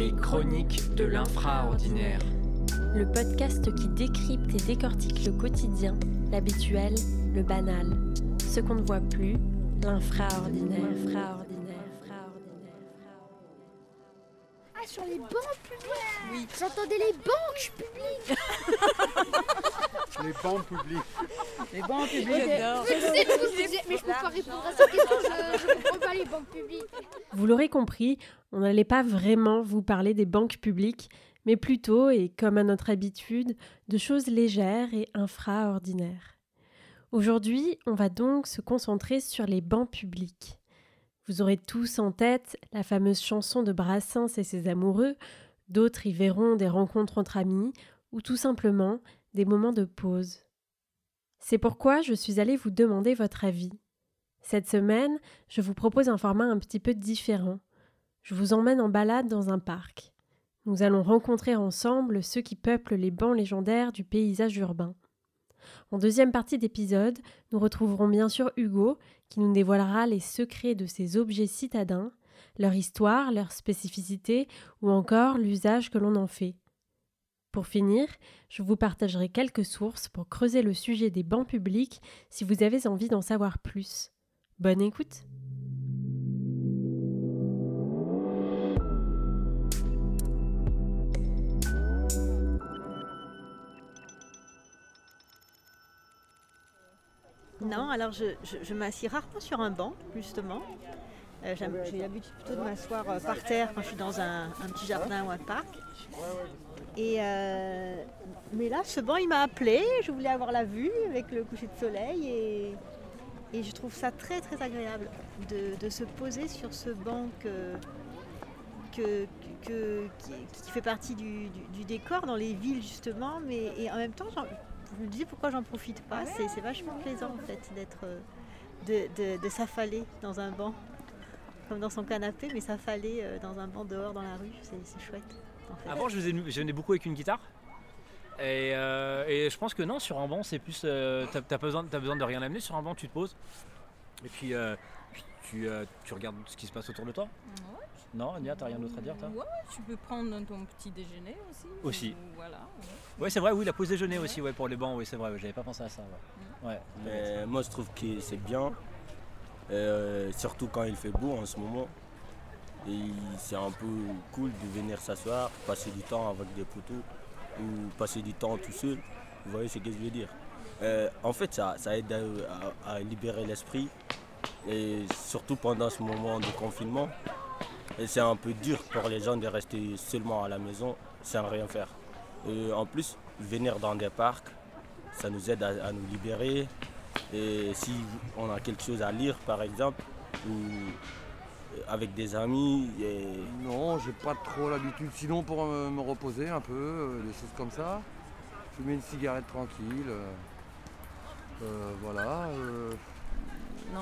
Les chroniques de l'infraordinaire. Le podcast qui décrypte et décortique le quotidien, l'habituel, le banal. Ce qu'on ne voit plus, l'infraordinaire. Ah, sur les banques publiques Oui. J'entendais les banques publiques Les banques publiques. Les banques publiques. Je sais ce que vous disiez, mais je peux pas répondre à cette question, je ne comprends pas les banques publiques. Vous l'aurez compris, on n'allait pas vraiment vous parler des banques publiques, mais plutôt, et comme à notre habitude, de choses légères et infraordinaires. Aujourd'hui, on va donc se concentrer sur les bancs publics. Vous aurez tous en tête la fameuse chanson de Brassens et ses amoureux, d'autres y verront des rencontres entre amis, ou tout simplement des moments de pause. C'est pourquoi je suis allée vous demander votre avis. Cette semaine, je vous propose un format un petit peu différent. Je vous emmène en balade dans un parc. Nous allons rencontrer ensemble ceux qui peuplent les bancs légendaires du paysage urbain. En deuxième partie d'épisode, nous retrouverons bien sûr Hugo, qui nous dévoilera les secrets de ces objets citadins, leur histoire, leur spécificité ou encore l'usage que l'on en fait. Pour finir, je vous partagerai quelques sources pour creuser le sujet des bancs publics si vous avez envie d'en savoir plus. Bonne écoute Non, alors je, je, je m'assieds rarement sur un banc, justement. Euh, J'ai l'habitude plutôt de m'asseoir euh, par terre quand je suis dans un, un petit jardin ou un parc. Et euh, mais là, ce banc, il m'a appelé. Je voulais avoir la vue avec le coucher de soleil. Et, et je trouve ça très, très agréable de, de se poser sur ce banc que, que- que- qui, qui fait partie du, du- du décor dans les villes, justement. Mais, et en même temps, j'en- je me disais pourquoi j'en profite pas? C'est c'est vachement plaisant, en fait, d'être... euh, de, de- de s'affaler dans un banc, comme dans son canapé, mais s'affaler euh, dans un banc dehors dans la rue, c'est c'est chouette. en fait. Avant, je, venais beaucoup avec une guitare. Et, euh, et je pense que non, sur un banc, c'est plus. euh, t'as, besoin, t'as besoin de rien amener. Sur un banc, tu te poses. Et puis, euh, tu, euh, tu regardes ce qui se passe autour de toi. Non, Ania, t'as rien d'autre à dire, toi ouais, tu peux prendre ton petit déjeuner aussi. Aussi. ou- Voilà. ouais. Ouais, c'est vrai, oui, la pause déjeuner aussi, ouais, pour les bancs, oui, c'est vrai, j'avais pas pensé à ça. Ouais. Ouais. Mais moi, je trouve que c'est bien, euh, surtout quand il fait beau en ce moment. Et c'est un peu cool de venir s'asseoir, passer du temps avec des poteaux ou passer du temps tout seul. Vous voyez ce que je veux dire? Euh, En fait, ça, ça aide à, à- à libérer l'esprit, et surtout pendant ce moment de confinement. Et c'est un peu dur pour les gens de rester seulement à la maison sans rien faire. Et en plus, venir dans des parcs, ça nous aide à, à nous libérer. Et si on a quelque chose à lire, par exemple, ou avec des amis, et Non, j'ai pas trop l'habitude. Sinon, pour euh, me reposer un peu, euh, des choses comme ça. Fumer une cigarette tranquille. euh, euh, voilà. euh, Non,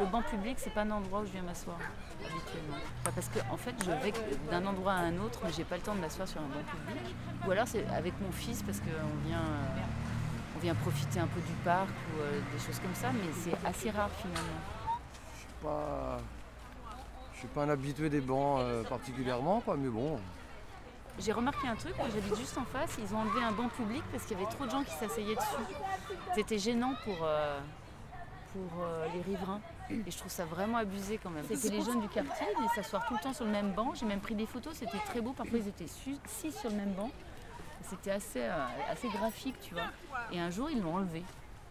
le banc public, c'est pas un endroit où je viens m'asseoir habituellement. Parce que en fait, je vais d'un endroit à un autre, mais j'ai pas le temps de m'asseoir sur un banc public. Ou alors c'est avec mon fils parce qu'on vient, euh, on vient profiter un peu du parc ou euh, des choses comme ça, mais c'est assez rare finalement. je suis pas. Je suis pas un habitué des bancs euh, particulièrement, quoi, mais bon. J'ai remarqué un truc, moi j'habite juste en face, ils ont enlevé un banc public parce qu'il y avait trop de gens qui s'asseyaient dessus. C'était gênant pour, pour euh, les riverains. Et je trouve ça vraiment abusé quand même. C'était les jeunes du quartier, ils s'asseoir tout le temps sur le même banc. J'ai même pris des photos, c'était très beau. Parfois ils étaient six sur le même banc. C'était assez, euh, assez graphique, tu vois. Et un jour ils l'ont enlevé.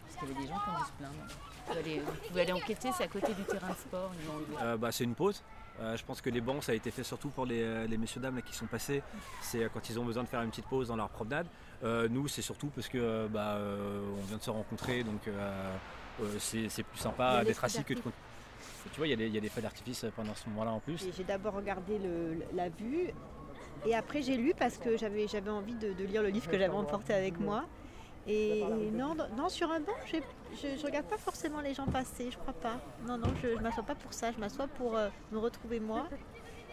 Parce qu'il y avait des gens qui ont dû se plaindre. Vous pouvez aller, vous pouvez aller enquêter, c'est à côté du terrain de sport, ils l'ont enlevé. Euh, bah, c'est une pause. Euh, je pense que les bancs, ça a été fait surtout pour les, les messieurs dames là, qui sont passés. C'est euh, quand ils ont besoin de faire une petite pause dans leur promenade. Euh, nous, c'est surtout parce que euh, bah, euh, on vient de se rencontrer, donc c'est c'est plus sympa d'être assis que de. Tu vois, il y a des- il y, a des feux d'artifice pendant ce moment-là en plus. J'ai d'abord regardé le- la vue et après j'ai lu parce que j'avais j'avais envie de, de lire le livre que j'avais emporté avec moi. Et non, non, sur un banc, je ne regarde pas forcément les gens passer, je crois pas. Non, non, je ne m'assois pas pour ça, je m'assois pour euh, me retrouver moi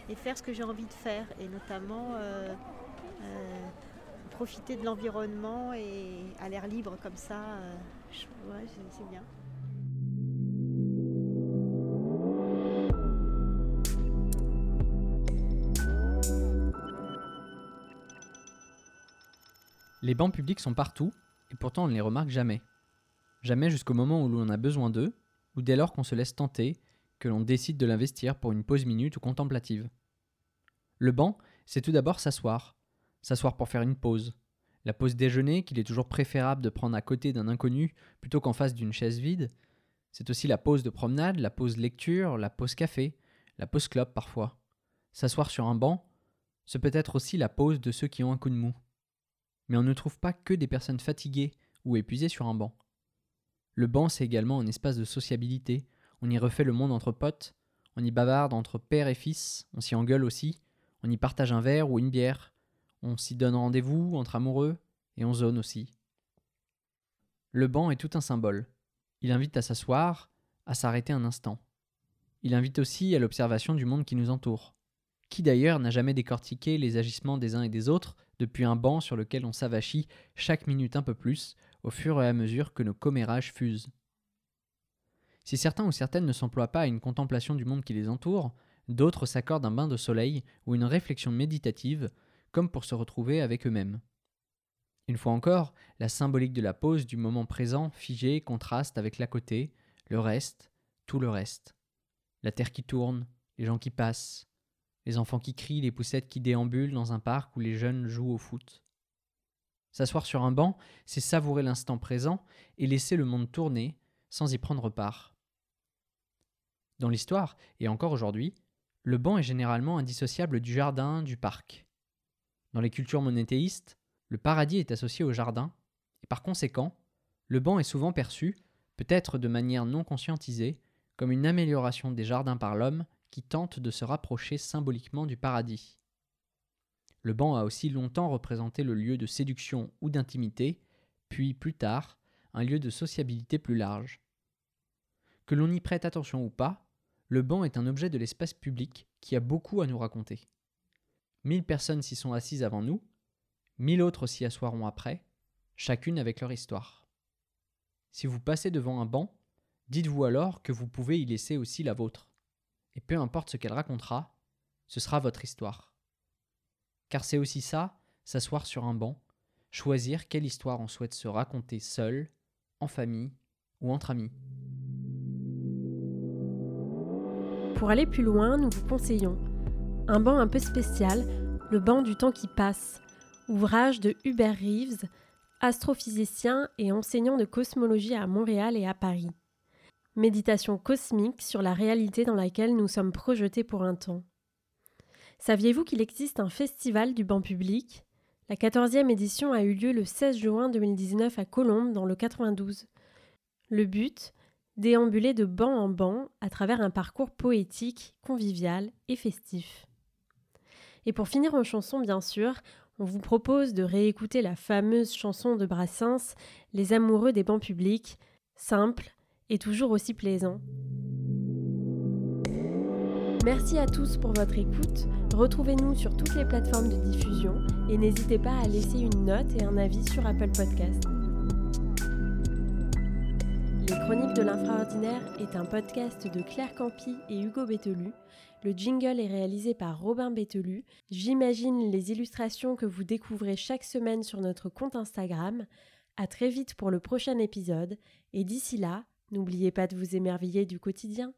et faire ce que j'ai envie de faire. Et notamment euh, euh, profiter de l'environnement et à l'air libre comme ça. euh, ouais, c'est bien. Les bancs publics sont partout, et pourtant on ne les remarque jamais. Jamais jusqu'au moment où l'on a besoin d'eux, ou dès lors qu'on se laisse tenter, que l'on décide de l'investir pour une pause minute ou contemplative. Le banc, c'est tout d'abord s'asseoir. S'asseoir pour faire une pause. La pause déjeuner, qu'il est toujours préférable de prendre à côté d'un inconnu plutôt qu'en face d'une chaise vide. C'est aussi la pause de promenade, la pause lecture, la pause café, la pause clope parfois. S'asseoir sur un banc, ce peut être aussi la pause de ceux qui ont un coup de mou. Mais on ne trouve pas que des personnes fatiguées ou épuisées sur un banc. Le banc, c'est également un espace de sociabilité. On y refait le monde entre potes, on y bavarde entre père et fils, on s'y engueule aussi, on y partage un verre ou une bière, on s'y donne rendez-vous entre amoureux, et on zone aussi. Le banc est tout un symbole. Il invite à s'asseoir, à s'arrêter un instant. Il invite aussi à l'observation du monde qui nous entoure. Qui d'ailleurs n'a jamais décortiqué les agissements des uns et des autres depuis un banc sur lequel on s'avachit chaque minute un peu plus au fur et à mesure que nos commérages fusent. Si certains ou certaines ne s'emploient pas à une contemplation du monde qui les entoure, d'autres s'accordent un bain de soleil ou une réflexion méditative, comme pour se retrouver avec eux-mêmes. Une fois encore, la symbolique de la pause du moment présent figé contraste avec l'à côté, le reste, tout le reste. La terre qui tourne, les gens qui passent, les enfants qui crient, les poussettes qui déambulent dans un parc où les jeunes jouent au foot. S'asseoir sur un banc, c'est savourer l'instant présent et laisser le monde tourner sans y prendre part. Dans l'histoire, et encore aujourd'hui, le banc est généralement indissociable du jardin, du parc. Dans les cultures monéthéistes, le paradis est associé au jardin, et par conséquent, le banc est souvent perçu, peut-être de manière non conscientisée, comme une amélioration des jardins par l'homme qui tente de se rapprocher symboliquement du paradis. Le banc a aussi longtemps représenté le lieu de séduction ou d'intimité, puis plus tard, un lieu de sociabilité plus large. Que l'on y prête attention ou pas, le banc est un objet de l'espace public qui a beaucoup à nous raconter. Mille personnes s'y sont assises avant nous, mille autres s'y assoiront après, chacune avec leur histoire. Si vous passez devant un banc, dites-vous alors que vous pouvez y laisser aussi la vôtre. Et peu importe ce qu'elle racontera, ce sera votre histoire. Car c'est aussi ça, s'asseoir sur un banc, choisir quelle histoire on souhaite se raconter seul, en famille ou entre amis. Pour aller plus loin, nous vous conseillons un banc un peu spécial, le banc du temps qui passe, ouvrage de Hubert Reeves, astrophysicien et enseignant de cosmologie à Montréal et à Paris. Méditation cosmique sur la réalité dans laquelle nous sommes projetés pour un temps. Saviez-vous qu'il existe un festival du banc public? La 14e édition a eu lieu le 16 juin 2019 à Colombes, dans le 92. Le but? Déambuler de banc en banc à travers un parcours poétique, convivial et festif. Et pour finir en chanson, bien sûr, on vous propose de réécouter la fameuse chanson de Brassens, Les amoureux des bancs publics, simple et toujours aussi plaisant. Merci à tous pour votre écoute. Retrouvez-nous sur toutes les plateformes de diffusion et n'hésitez pas à laisser une note et un avis sur Apple Podcast. Les Chroniques de l'Infraordinaire est un podcast de Claire Campi et Hugo Bételu. Le jingle est réalisé par Robin Bételu. J'imagine les illustrations que vous découvrez chaque semaine sur notre compte Instagram. À très vite pour le prochain épisode et d'ici là, n'oubliez pas de vous émerveiller du quotidien.